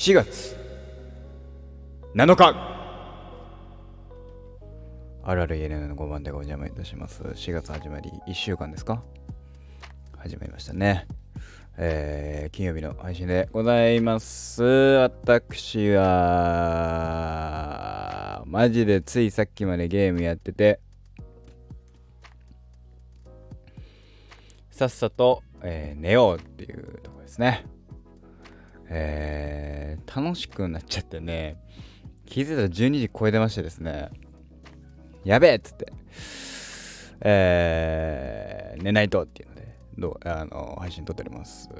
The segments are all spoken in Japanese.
4月7日。あるある ENN の5番でお邪魔いたします。4月始まり1週間ですか？始まりましたね。えー、金曜日の配信でございます。私はマジでついさっきまでゲームやっててさっさと、えー、寝ようっていうとこですね。えー、楽しくなっちゃってね、気づいたら12時超えてましてですね、やべえっつって、えー、寝ないとっていうので、どうあの配信撮っております。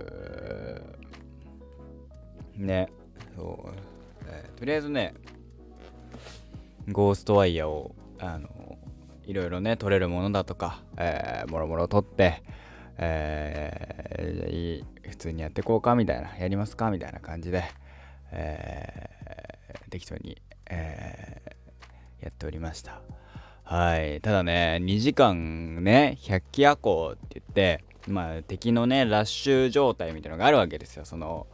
ね、そう、えー、とりあえずね、ゴーストワイヤーを、あの、いろいろね、撮れるものだとか、えー、もろもろ撮って、えー、普通にやってこうかみたいな、やりますかみたいな感じで、えー、適当に、えー、やっておりました。はい。ただね、2時間ね、百鬼夜行って言って、まあ敵のね、ラッシュ状態みたいなのがあるわけですよ。その、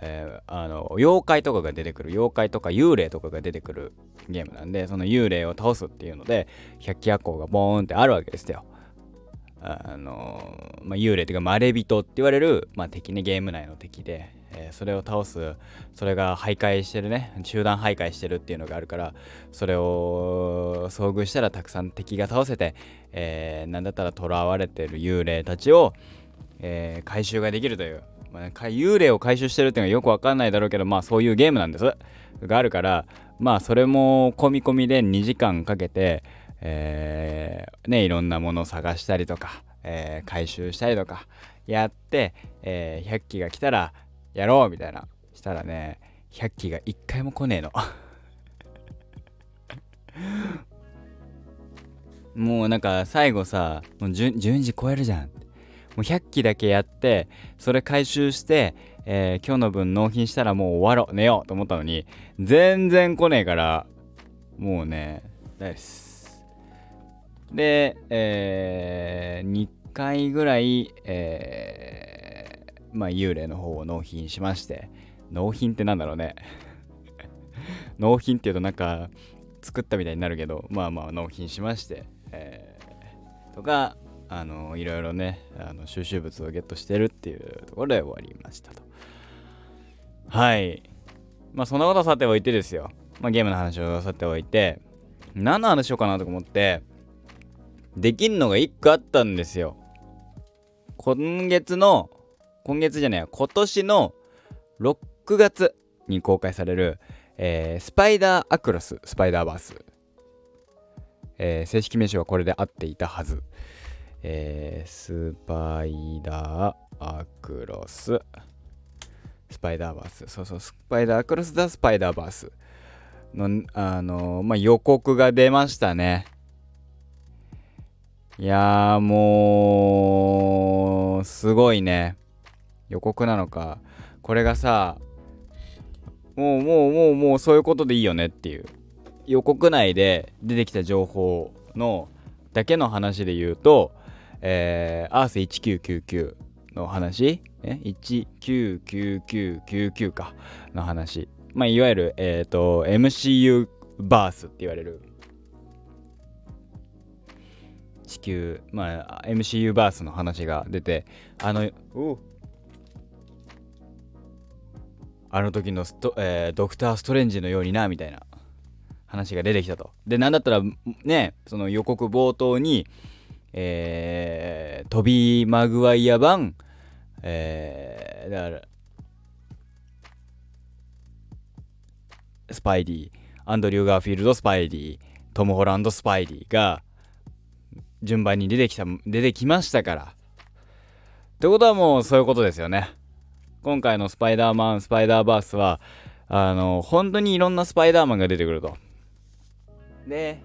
えー、あの妖怪とかが出てくる妖怪とか幽霊とかが出てくるゲームなんでその幽霊を倒すっていうので百鬼夜行がボーンってあるわけですよあの、まあ、幽霊っていうか、まれ人って言われる、まあ、敵ね、ゲーム内の敵で、えー、それを倒す、それが徘徊してるね、集団徘徊してるっていうのがあるから、それを遭遇したらたくさん敵が倒せて、えー、なんだったら囚われてる幽霊たちを、えー、回収ができるという、まあ、幽霊を回収してるっていうのはよくわかんないだろうけど、まあそういうゲームなんです。があるから、まあそれも込み込みで2時間かけて、えー、ね、いろんなものを探したりとか、えー、回収したりとかやって、えー、100機が来たらやろうみたいな。したらね100機が1回も来ねえの。もうなんか最後さもう順次超えるじゃん。もう100機だけやってそれ回収して、えー、今日の分納品したらもう終わろう。寝ようと思ったのに全然来ねえからもうね大です。で、えー、2回ぐらい、えー、まあ、幽霊の方を納品しまして、納品ってなんだろうね。納品っていうとなんか作ったみたいになるけど、まあまあ納品しまして、えー、とか、あの、いろいろね、あの収集物をゲットしてるっていうところで終わりましたと。はい。まあそんなことはさておいてですよ。まあゲームの話をさておいて、何の話しようかなと思って、できんのが1個あったんですよ。今月の、今月じゃない今年の6月に公開される、えー、スパイダーアクロス、スパイダーバース。えー、正式名称はこれで合っていたはず。えー、スパイダーアクロス。スパイダーバース。そうそう、スパイダーアクロスだ、スパイダーバース。の、あの、まあ、予告が出ましたね。いやーもう、すごいね。予告なのか。これがさ、もうもうもうもうそういうことでいいよねっていう。予告内で出てきた情報のだけの話で言うと、えー、アース1999の話え ?199999 かの話。まあ、いわゆる、えっ、ー、と、MCU バースって言われる地球、まあ、MCU バースの話が出て、あの、あの時のスト、えー、ドクター・ストレンジのようにな、みたいな話が出てきたと。で、なんだったら、ね、その予告冒頭に、えー、トビー・マグワイア版、えー、だから、スパイディ、アンドリュー・ガーフィールド・スパイディ、トム・ホランド・スパイディが、順番に出てきた、出てきましたから。ってことはもうそういうことですよね。今回のスパイダーマン、スパイダーバースは、あの、本当にいろんなスパイダーマンが出てくると。で、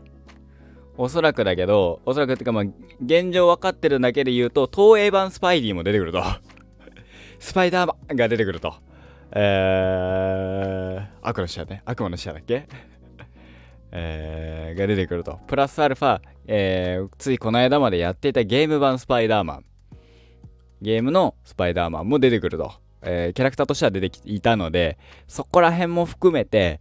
おそらくだけど、おそらくっていうかまあ、現状分かってるだけで言うと、東映版スパイディも出てくると。スパイダーマンが出てくると。えー、悪の使者ね。悪魔の使者だっけ？えー、が出てくると。プラスアルファ、えー、ついこの間までやっていたゲーム版スパイダーマン。ゲームのスパイダーマンも出てくると。えー、キャラクターとしては出てきいたのでそこら辺も含めて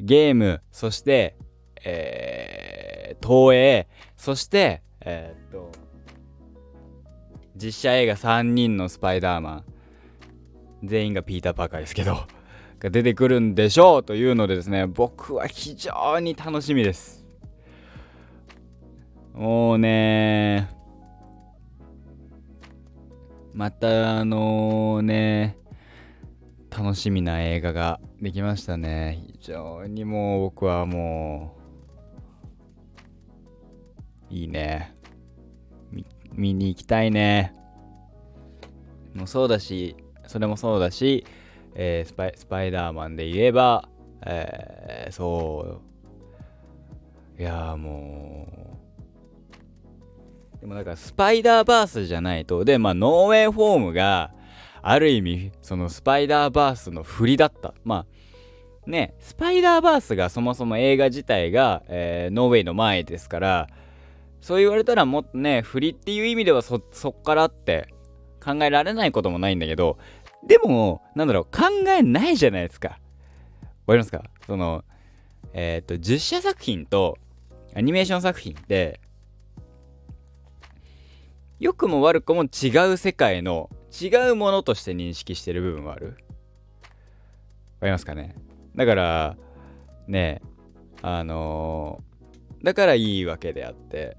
ゲームそして、えー、東映そしてえー、っと実写映画3人のスパイダーマン全員がピーター・パーカーですけどが出てくるんでしょうというのでですね僕は非常に楽しみです。もうねまたあのね楽しみな映画ができましたね。非常にもう僕はもういいね。見に行きたいね。もうそうだしそれもそうだしえー、スパイスパイダーマンで言えば、えー、そう。いやもう。でもだかスパイダーバースじゃないとでまあノーウェイホームがある意味そのスパイダーバースの振りだった。まあねスパイダーバースがそもそも映画自体が、えー、ノーウェイの前ですからそう言われたらもっとね振りっていう意味ではそそっからって考えられないこともないんだけどでも、なんだろう、考えないじゃないですか。わかりますか？その、えっ、ー、と、実写作品とアニメーション作品って、良くも悪くも違う世界の違うものとして認識してる部分はある。わかりますかね？だから、ねあのー、だからいいわけであって、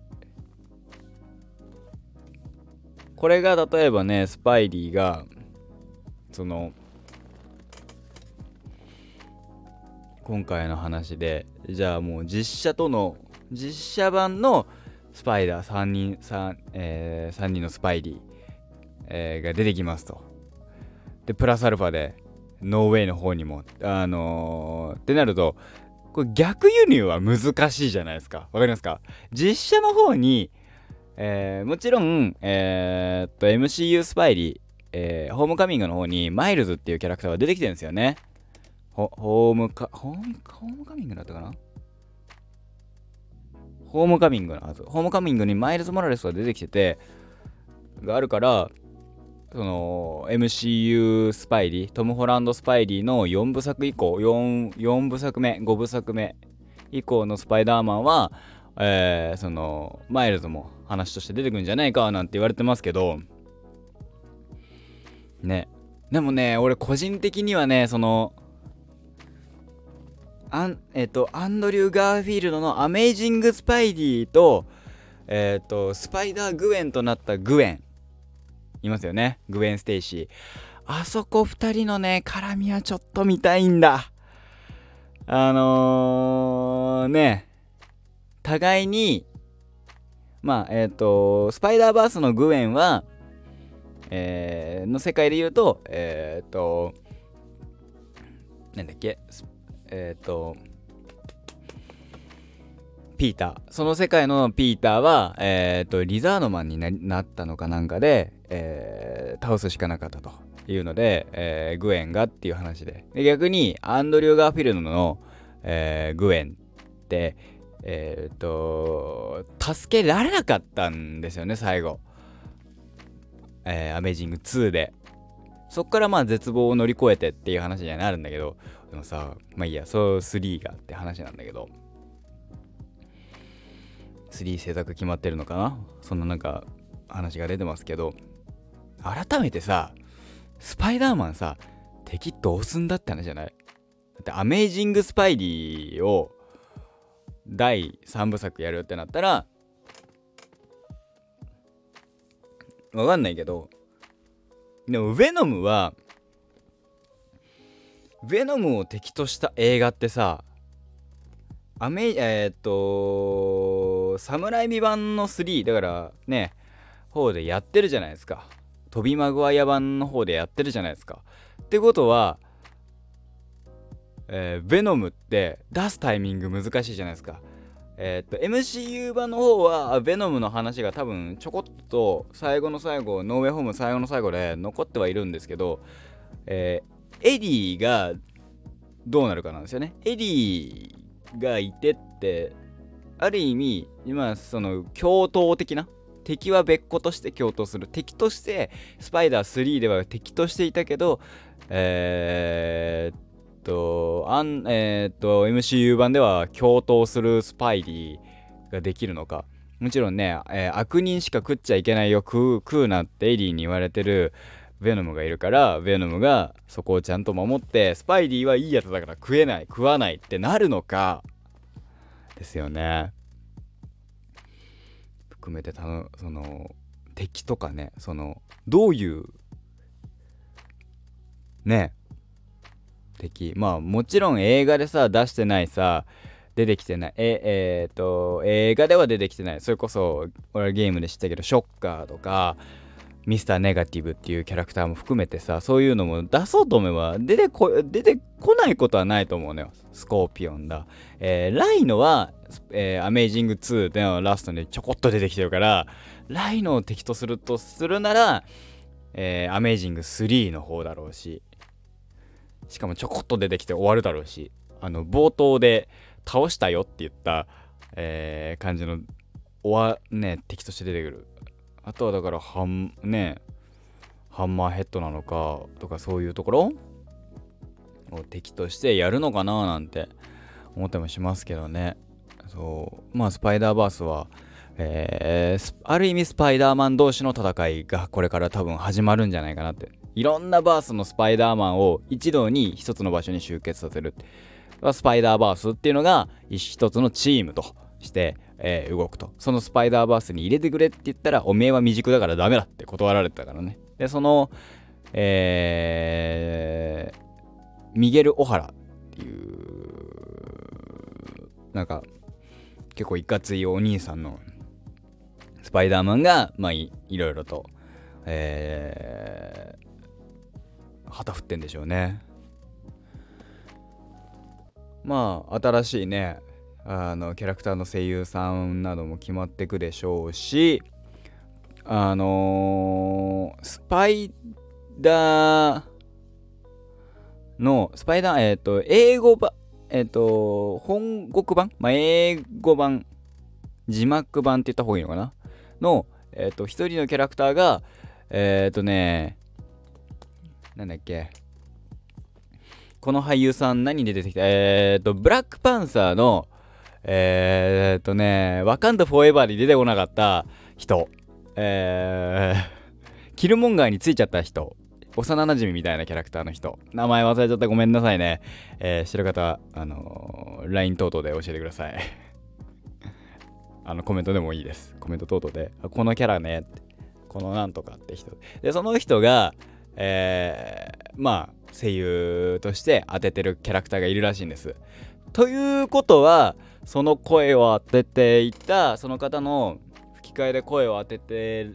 これが例えばね、スパイリーが、その今回の話でじゃあもう実写との実写版のスパイダー3人 3,、えー、3人のスパイリー、えー、が出てきますと。でプラスアルファでノーウェイの方にもあのー、ってなるとこれ逆輸入は難しいじゃないですか。わかりますか？実写の方にえー、もちろん、えー、っと MCU スパイリーえー、ホームカミングの方にマイルズっていうキャラクターが出てきてるんですよね。ホームカ、ホーム、ホームカミングだったかな？ホームカミングのはず。ホームカミングにマイルズ・モラレスが出てきてて、があるから、その MCU スパイリー、トム・ホランド・スパイリーの4部作以降、4, 4部作目、5部作目以降のスパイダーマンは、えー、そのマイルズも話として出てくるんじゃないかなんて言われてますけど、ね。でもね、俺個人的にはね、その、アン、えっ、と、アンドリュー・ガーフィールドのアメイジング・スパイリーと、えっ、と、スパイダー・グエンとなったグエン。いますよね。グエン・ステイシー。あそこ2人のね、絡みはちょっと見たいんだ。あのー、ね、互いに、まあ、えっ、ー、と、スパイダーバースのグエンは、えー、の世界で言うと、えっ、と、なんだっけ、えっ、と、ピーター。その世界のピーターは、えっ、と、リザードマンになったのかなんかで、え倒すしかなかったというので、えグエンがっていう話で。で逆に、アンドリュー・ガーフィルドの、えグエンって、えっ、と、助けられなかったんですよね、最後。えー、アメージング2で。そっからまあ絶望を乗り越えてっていう話にはなるんだけど、でもさ、まあいいや、そう3がって話なんだけど、3制作決まってるのかな？そんななんか話が出てますけど、改めてさ、スパイダーマンさ、敵どうすんだって話じゃない？だってアメージングスパイリーを第3部作やるってなったらわかんないけど、でも、ヴェノムは、ヴェノムを敵とした映画ってさ、アメえー、っと、サムライミ版の3、だからね、方でやってるじゃないですか。トビ・マグワイア版の方でやってるじゃないですか。ってことは、えー、ヴェノムって出すタイミング難しいじゃないですか。えー、っと MCU 版の方はベノムの話が多分ちょこっと最後の最後ノーウェイホーム最後の最後で残ってはいるんですけど、えー、エディがどうなるかなんですよね。エディがいてってある意味今その共闘的な敵は別個として共闘する。敵としてスパイダー3では敵としていたけどえー、とあんえー、っと MCU 版では共闘するスパイリーができるのか。もちろんね、えー、悪人しか食っちゃいけないよ食う食うなってエリーに言われてるヴェノムがいるからヴェノムがそこをちゃんと守ってスパイリーはいいやつだから食えない食わないってなるのか。ですよね。含めてたのその敵とかねそのどういうね敵まあもちろん映画でさ出してないさ出てきてない。ええー、っと映画では出てきてない。それこそ俺はゲームで知ったけどショッカーとかミスターネガティブっていうキャラクターも含めてさそういうのも出そうと思えば出てこ出てこないことはないと思うのよ。スコーピオンだ、えー、ライノは、えー、アメイジング2でのラストにちょこっと出てきてるからライノを敵とするとするなら、えー、アメイジング3の方だろうし。しかもちょこっと出てきて終わるだろうしあの冒頭で倒したよって言った、えー、感じのおわね敵として出てくる。あとはだからハンねハンマーヘッドなのかとかそういうところを敵としてやるのかななんて思ってもしますけどね。そう。まあスパイダーバースはえー、ある意味スパイダーマン同士の戦いがこれから多分始まるんじゃないかなって。いろんなバースのスパイダーマンを一堂に一つの場所に集結させるスパイダーバースっていうのが一つのチームとして、えー、動くと。そのスパイダーバースに入れてくれって言ったら、おめえは未熟だからダメだって断られてたからね。で、その、えー、ミゲル・オハラっていう、なんか、結構いかついお兄さんのスパイダーマンが、まあい、いろいろと、えー、旗振ってんでしょうね。まあ、新しいね、あのキャラクターの声優さんなども決まってくでしょうしあのー、スパイダーのスパイダーえっ、ー、と英語版えっ、ー、と本国版？まあ英語版字幕版って言った方がいいのかな？のえっ、と一人のキャラクターがえっ、とねなんだっけ？この俳優さん何で出てきた？えっ、とブラックパンサーのえー、っとね、ワカンダフォーエバーに出てこなかった人、えー、キルモンガーについちゃった人、幼馴染みたいなキャラクターの人、名前忘れちゃったごめんなさいね。えー、知る方、あのー、LINE 等々で教えてください。あの、コメントでもいいです。コメント等々で、このキャラね、このなんとかって人。で、その人が、えー、まあ、声優として当ててるキャラクターがいるらしいんです。ということは、その声を当てていたその方の吹き替えで声を当てて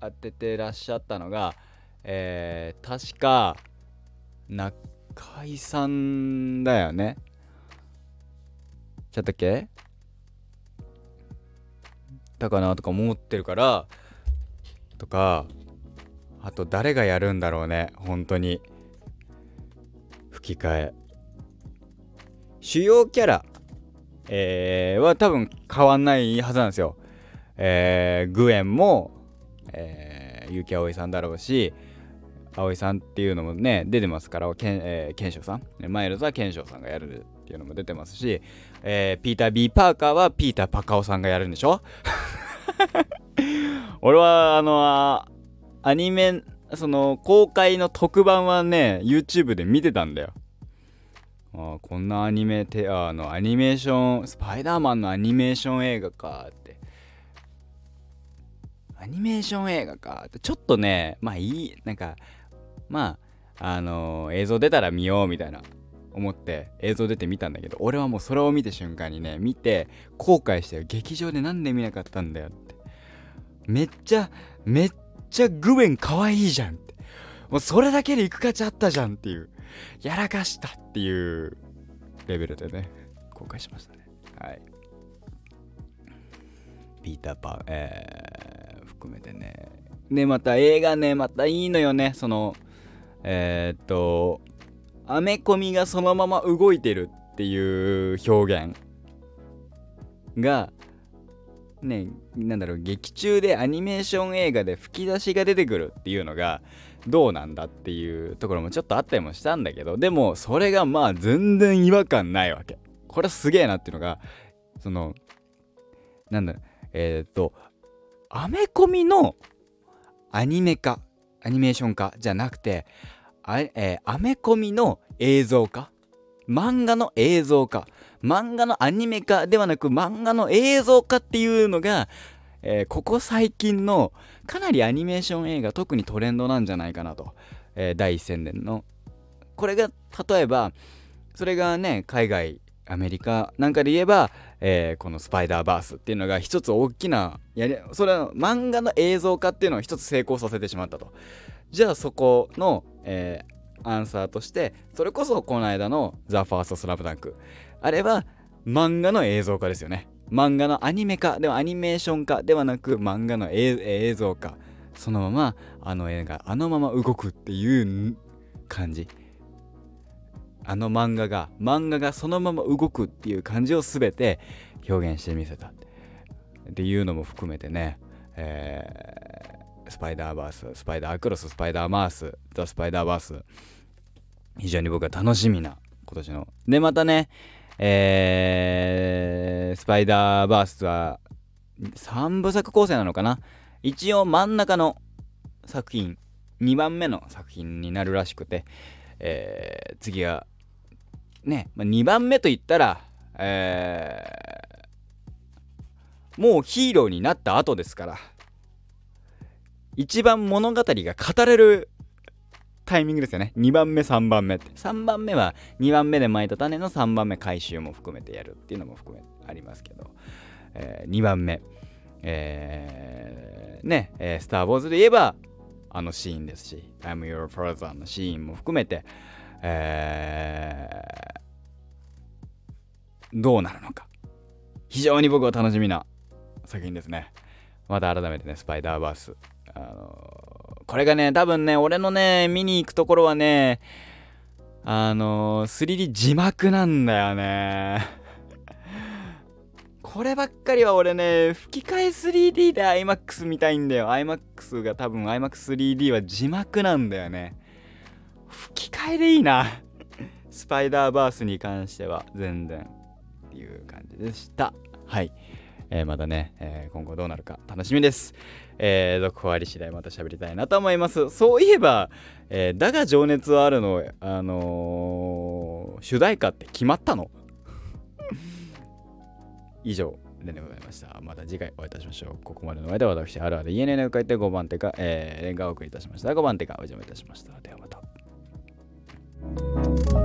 当ててらっしゃったのが、えー、確か中井さんだよねちゃったっけだかなとか思ってるからとかあと誰がやるんだろうね。本当に。吹き替え。主要キャラ。えー、は多分変わんないはずなんですよ。えー、グエンも、えー、結城葵さんだろうし、葵さんっていうのもね、出てますから、けんえー、ケンショウさん。マイルズはケンショウさんがやるっていうのも出てますし、えー、ピーター・ビー・パーカーはピーター・パカオさんがやるんでしょ？俺は、あのアニメ、その、公開の特番はね、YouTube で見てたんだよ。あこんなアニメてあのアニメーションスパイダーマンのアニメーション映画かって。アニメーション映画かって。ちょっとねまあいいなんかまああのー、映像出たら見ようみたいな思って映像出て見たんだけど俺はもうそれを見た瞬間にね見て後悔して劇場でなんで見なかったんだよって。めっちゃめっちゃグエン可愛いじゃんってもうそれだけで行く価値あったじゃんっていうやらかしたっていうレベルでね、公開しましたね。はい。ピーターパン、えー、含めてね。で、また映画ね、またいいのよね。その、えー、っと、アメコミがそのまま動いてるっていう表現が、ねなんだろう劇中でアニメーション映画で吹き出しが出てくるっていうのがどうなんだっていうところもちょっとあったりもしたんだけどでもそれがまあ全然違和感ないわけ。これすげえなっていうのがそのなんだろうえっ、とアメコミのアニメ化アニメーション化じゃなくてあ、えー、アメコミの映像化漫画の映像化漫画のアニメ化ではなく漫画の映像化っていうのが、えー、ここ最近のかなりアニメーション映画特にトレンドなんじゃないかなと、えー、第一線年の。これが例えばそれがね海外アメリカなんかで言えば、えー、このスパイダーバースっていうのが一つ大きなやりそれは漫画の映像化っていうのを一つ成功させてしまったと。じゃあそこの、えー、アンサーとしてそれこそこの間の「ザ・ファーストスラムダンク。あれは漫画の映像化ですよね。漫画のアニメ化ではアニメーション化ではなく漫画の映像化。そのままあの映画あのまま動くっていう感じ。あの漫画が漫画がそのまま動くっていう感じを全て表現してみせた。っていうのも含めてね、えー、スパイダーバーススパイダークロススパイダーマースザ・スパイダーバース。非常に僕は楽しみな今年の。でまたねえー、スパイダーバースは3部作構成なのかな？一応真ん中の作品2番目の作品になるらしくて、えー、次はね、まあ、2番目と言ったら、えー、もうヒーローになった後ですから一番物語が語れるタイミングですよね。2番目3番目って。3番目は2番目で巻いた種の3番目回収も含めてやるっていうのも含めありますけど、えー、2番目。えー、ね、えー、スター・ウォーズで言えばあのシーンですし I'm your father のシーンも含めてえー、どうなるのか。非常に僕は楽しみな作品ですね。また改めてねスパイダーバースあの、これがね多分ね俺のね見に行くところはねあのー、3D 字幕なんだよね。こればっかりは俺ね吹き替え 3D で iMAX 見たいんだよ。iMAX が多分 iMAX3D は字幕なんだよね。吹き替えでいいな。スパイダーバースに関しては全然。っていう感じでした。はい、えー、またね、えー、今後どうなるか楽しみですえー、続報あり次第また喋りたいなと思いますそういえば、えー、だが情熱はあるのあの、主題歌って決まったの？以上でございました。また次回お会いいたしましょう。ここまでの間は私、あるある ENN を書いて5番手か、えー、レンガをお送りいたしました。5番手かお邪魔いたしました。ではまた。